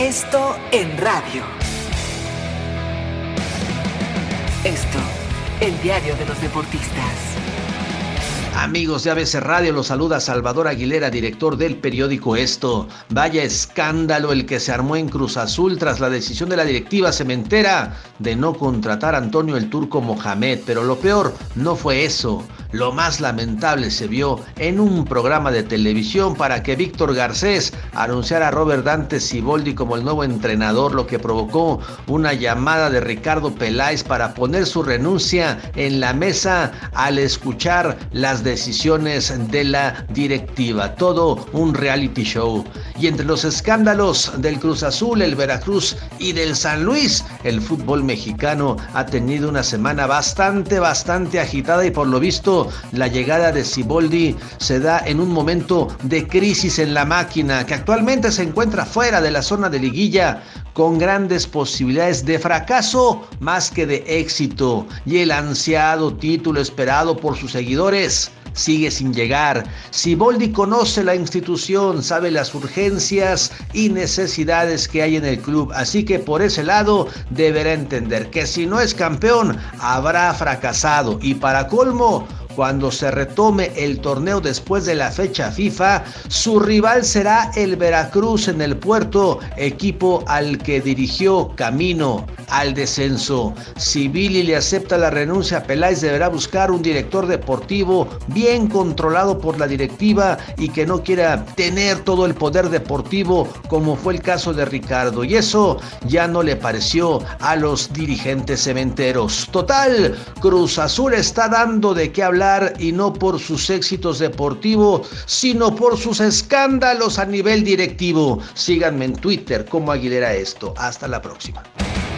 Esto en radio. Esto, el diario de los deportistas. Amigos de ABC Radio, los saluda Salvador Aguilera, director del periódico Esto. Vaya escándalo el que se armó en Cruz Azul tras la decisión de la directiva cementera de no contratar a Antonio el Turco Mohamed. Pero lo peor no fue eso. Lo más lamentable se vio en un programa de televisión para que Víctor Garcés anunciara a Robert Dante Siboldi como el nuevo entrenador, lo que provocó una llamada de Ricardo Peláez para poner su renuncia en la mesa al escuchar las decisiones de la directiva. Todo un reality show. Y entre los escándalos del Cruz Azul, el Veracruz y del San Luis, el fútbol mexicano ha tenido una semana bastante, bastante agitada y por lo visto la llegada de Siboldi se da en un momento de crisis en la máquina que actualmente se encuentra fuera de la zona de liguilla con grandes posibilidades de fracaso más que de éxito y el ansiado título esperado por sus seguidores sigue sin llegar. Siboldi conoce la institución, sabe las urgencias y necesidades que hay en el club, así que por ese lado deberá entender que si no es campeón habrá fracasado y para colmo cuando se retome el torneo después de la fecha FIFA, su rival será el Veracruz en el puerto, equipo al que dirigió camino al descenso. Si Billy le acepta la renuncia, Peláez deberá buscar un director deportivo bien controlado por la directiva y que no quiera tener todo el poder deportivo como fue el caso de Ricardo. Y eso ya no le pareció a los dirigentes cementeros. Total, Cruz Azul está dando de qué hablar y no por sus éxitos deportivos, sino por sus escándalos a nivel directivo. Síganme en Twitter como Aguilera Esto. Hasta la próxima.